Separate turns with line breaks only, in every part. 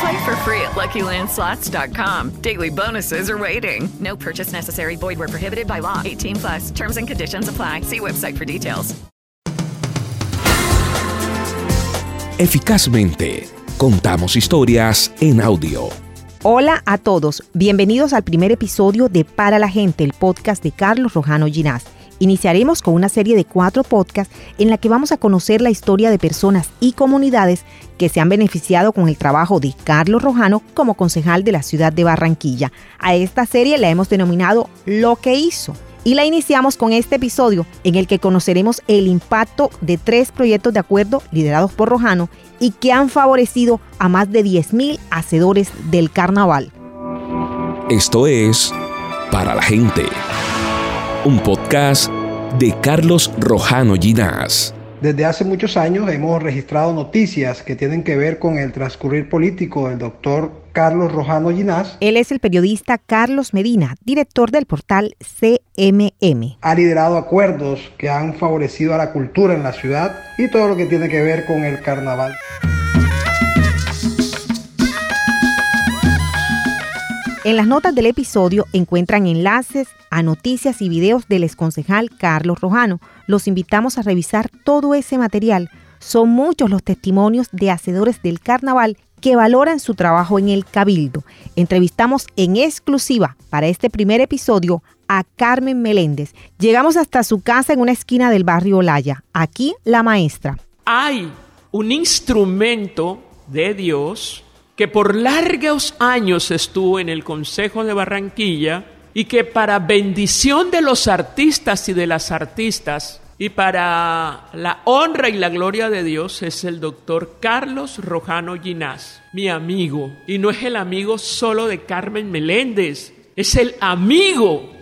Play for free at LuckyLandSlots.com. Daily bonuses are waiting. No purchase necessary. Void were prohibited by law. 18 plus. Terms and conditions apply. See website for details.
Eficazmente, contamos historias en audio.
Hola a todos, bienvenidos al primer episodio de Para la Gente, el podcast de Carlos Rojano Ginás. Iniciaremos con una serie de cuatro podcasts en la que vamos a conocer la historia de personas y comunidades que se han beneficiado con el trabajo de Carlos Rojano como concejal de la ciudad de Barranquilla. A esta serie la hemos denominado Lo que hizo. Y la iniciamos con este episodio en el que conoceremos el impacto de tres proyectos de acuerdo liderados por Rojano y que han favorecido a más de 10.000 hacedores del carnaval.
Esto es Para la Gente, un podcast de Carlos Rojano Ginás.
Desde hace muchos años hemos registrado noticias que tienen que ver con el transcurrir político del doctor Carlos Rojano Ginás.
Él es el periodista Carlos Medina, director del portal CMM.
Ha liderado acuerdos que han favorecido a la cultura en la ciudad y todo lo que tiene que ver con el carnaval.
En las notas del episodio encuentran enlaces a noticias y videos del exconcejal Carlos Rojano. Los invitamos a revisar todo ese material. Son muchos los testimonios de hacedores del carnaval que valoran su trabajo en el Cabildo. Entrevistamos en exclusiva para este primer episodio a Carmen Meléndez. Llegamos hasta su casa en una esquina del barrio Olaya. Aquí la maestra.
Hay un instrumento de Dios que por largos años estuvo en el Consejo de Barranquilla y que para bendición de los artistas y de las artistas y para la honra y la gloria de Dios es el doctor Carlos Rojano Ginás, mi amigo. Y no es el amigo solo de Carmen Meléndez, es el amigo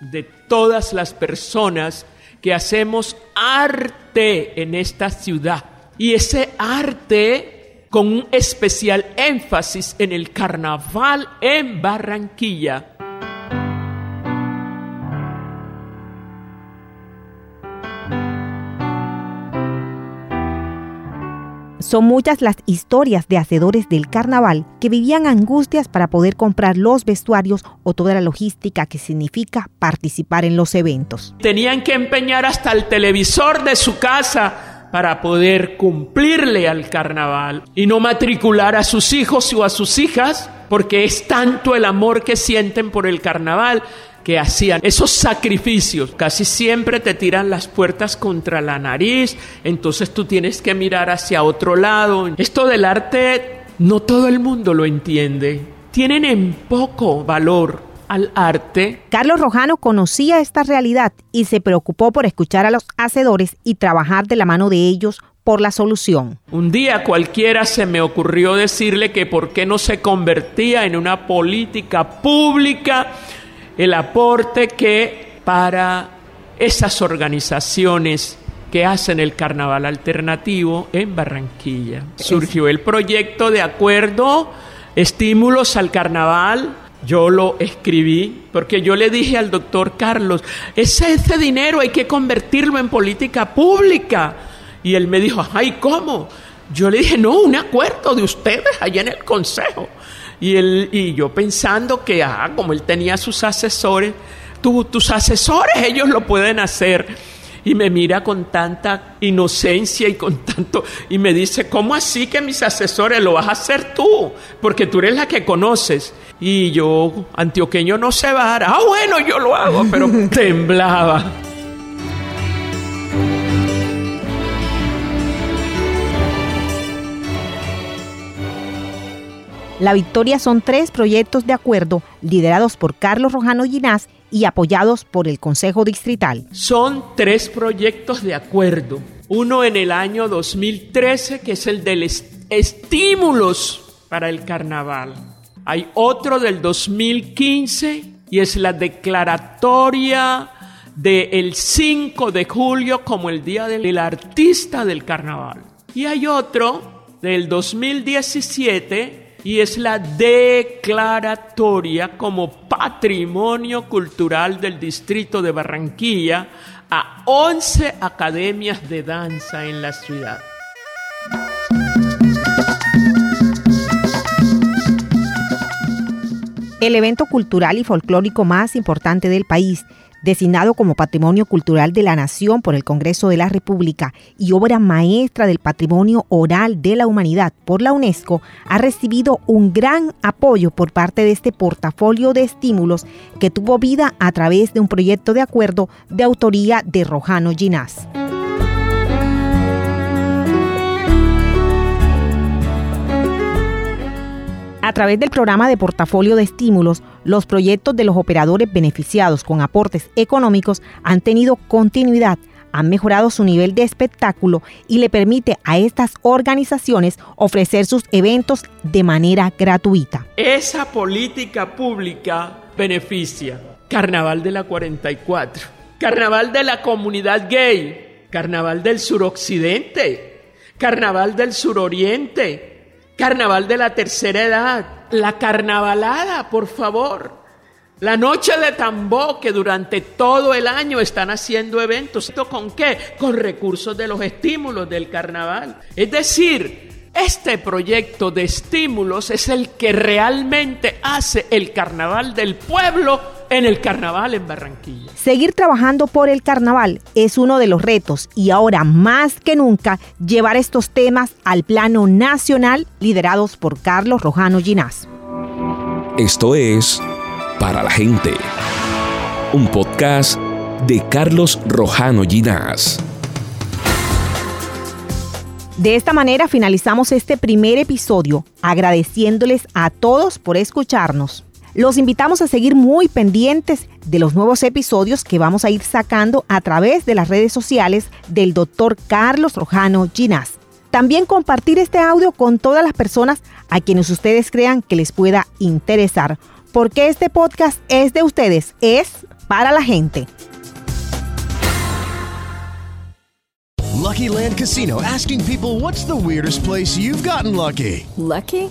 de todas las personas que hacemos arte en esta ciudad. Y ese arte con un especial énfasis en el carnaval en Barranquilla.
Son muchas las historias de hacedores del carnaval que vivían angustias para poder comprar los vestuarios o toda la logística que significa participar en los eventos.
Tenían que empeñar hasta el televisor de su casa para poder cumplirle al carnaval y no matricular a sus hijos o a sus hijas, porque es tanto el amor que sienten por el carnaval que hacían esos sacrificios. Casi siempre te tiran las puertas contra la nariz, entonces tú tienes que mirar hacia otro lado. Esto del arte no todo el mundo lo entiende. Tienen en poco valor al arte.
Carlos Rojano conocía esta realidad y se preocupó por escuchar a los hacedores y trabajar de la mano de ellos por la solución.
Un día cualquiera se me ocurrió decirle que por qué no se convertía en una política pública el aporte que para esas organizaciones que hacen el carnaval alternativo en Barranquilla. Surgió el proyecto de acuerdo, estímulos al carnaval, yo lo escribí porque yo le dije al doctor Carlos, ese, ese dinero hay que convertirlo en política pública. Y él me dijo, ay, ¿cómo? Yo le dije, no, un acuerdo de ustedes allá en el consejo. Y, él, y yo pensando que, ah, como él tenía sus asesores, tus asesores, ellos lo pueden hacer y me mira con tanta inocencia y con tanto, y me dice, ¿cómo así que mis asesores lo vas a hacer tú? Porque tú eres la que conoces. Y yo, antioqueño, no se va a dar. Ah, bueno, yo lo hago, pero temblaba.
La victoria son tres proyectos de acuerdo liderados por Carlos Rojano Ginás y apoyados por el Consejo Distrital.
Son tres proyectos de acuerdo. Uno en el año 2013, que es el de estímulos para el carnaval. Hay otro del 2015 y es la declaratoria del 5 de julio como el Día del Artista del Carnaval. Y hay otro del 2017 y es la declaratoria como patrimonio cultural del distrito de Barranquilla a 11 academias de danza en la ciudad.
El evento cultural y folclórico más importante del país designado como Patrimonio Cultural de la Nación por el Congreso de la República y obra maestra del patrimonio oral de la humanidad por la UNESCO, ha recibido un gran apoyo por parte de este portafolio de estímulos que tuvo vida a través de un proyecto de acuerdo de autoría de Rojano Ginás. A través del programa de portafolio de estímulos, los proyectos de los operadores beneficiados con aportes económicos han tenido continuidad, han mejorado su nivel de espectáculo y le permite a estas organizaciones ofrecer sus eventos de manera gratuita.
Esa política pública beneficia Carnaval de la 44, Carnaval de la comunidad gay, Carnaval del suroccidente, Carnaval del suroriente, Carnaval de la tercera edad, la carnavalada, por favor. La noche de tambor que durante todo el año están haciendo eventos. ¿Esto con qué? Con recursos de los estímulos del carnaval. Es decir, este proyecto de estímulos es el que realmente hace el carnaval del pueblo en el carnaval en Barranquilla.
Seguir trabajando por el carnaval es uno de los retos y ahora más que nunca llevar estos temas al plano nacional liderados por Carlos Rojano Ginás.
Esto es Para la gente, un podcast de Carlos Rojano Ginás.
De esta manera finalizamos este primer episodio agradeciéndoles a todos por escucharnos. Los invitamos a seguir muy pendientes de los nuevos episodios que vamos a ir sacando a través de las redes sociales del doctor Carlos Rojano Ginás. También compartir este audio con todas las personas a quienes ustedes crean que les pueda interesar, porque este podcast es de ustedes, es para la gente.
Lucky Land Casino asking people what's the weirdest place you've gotten lucky?
Lucky?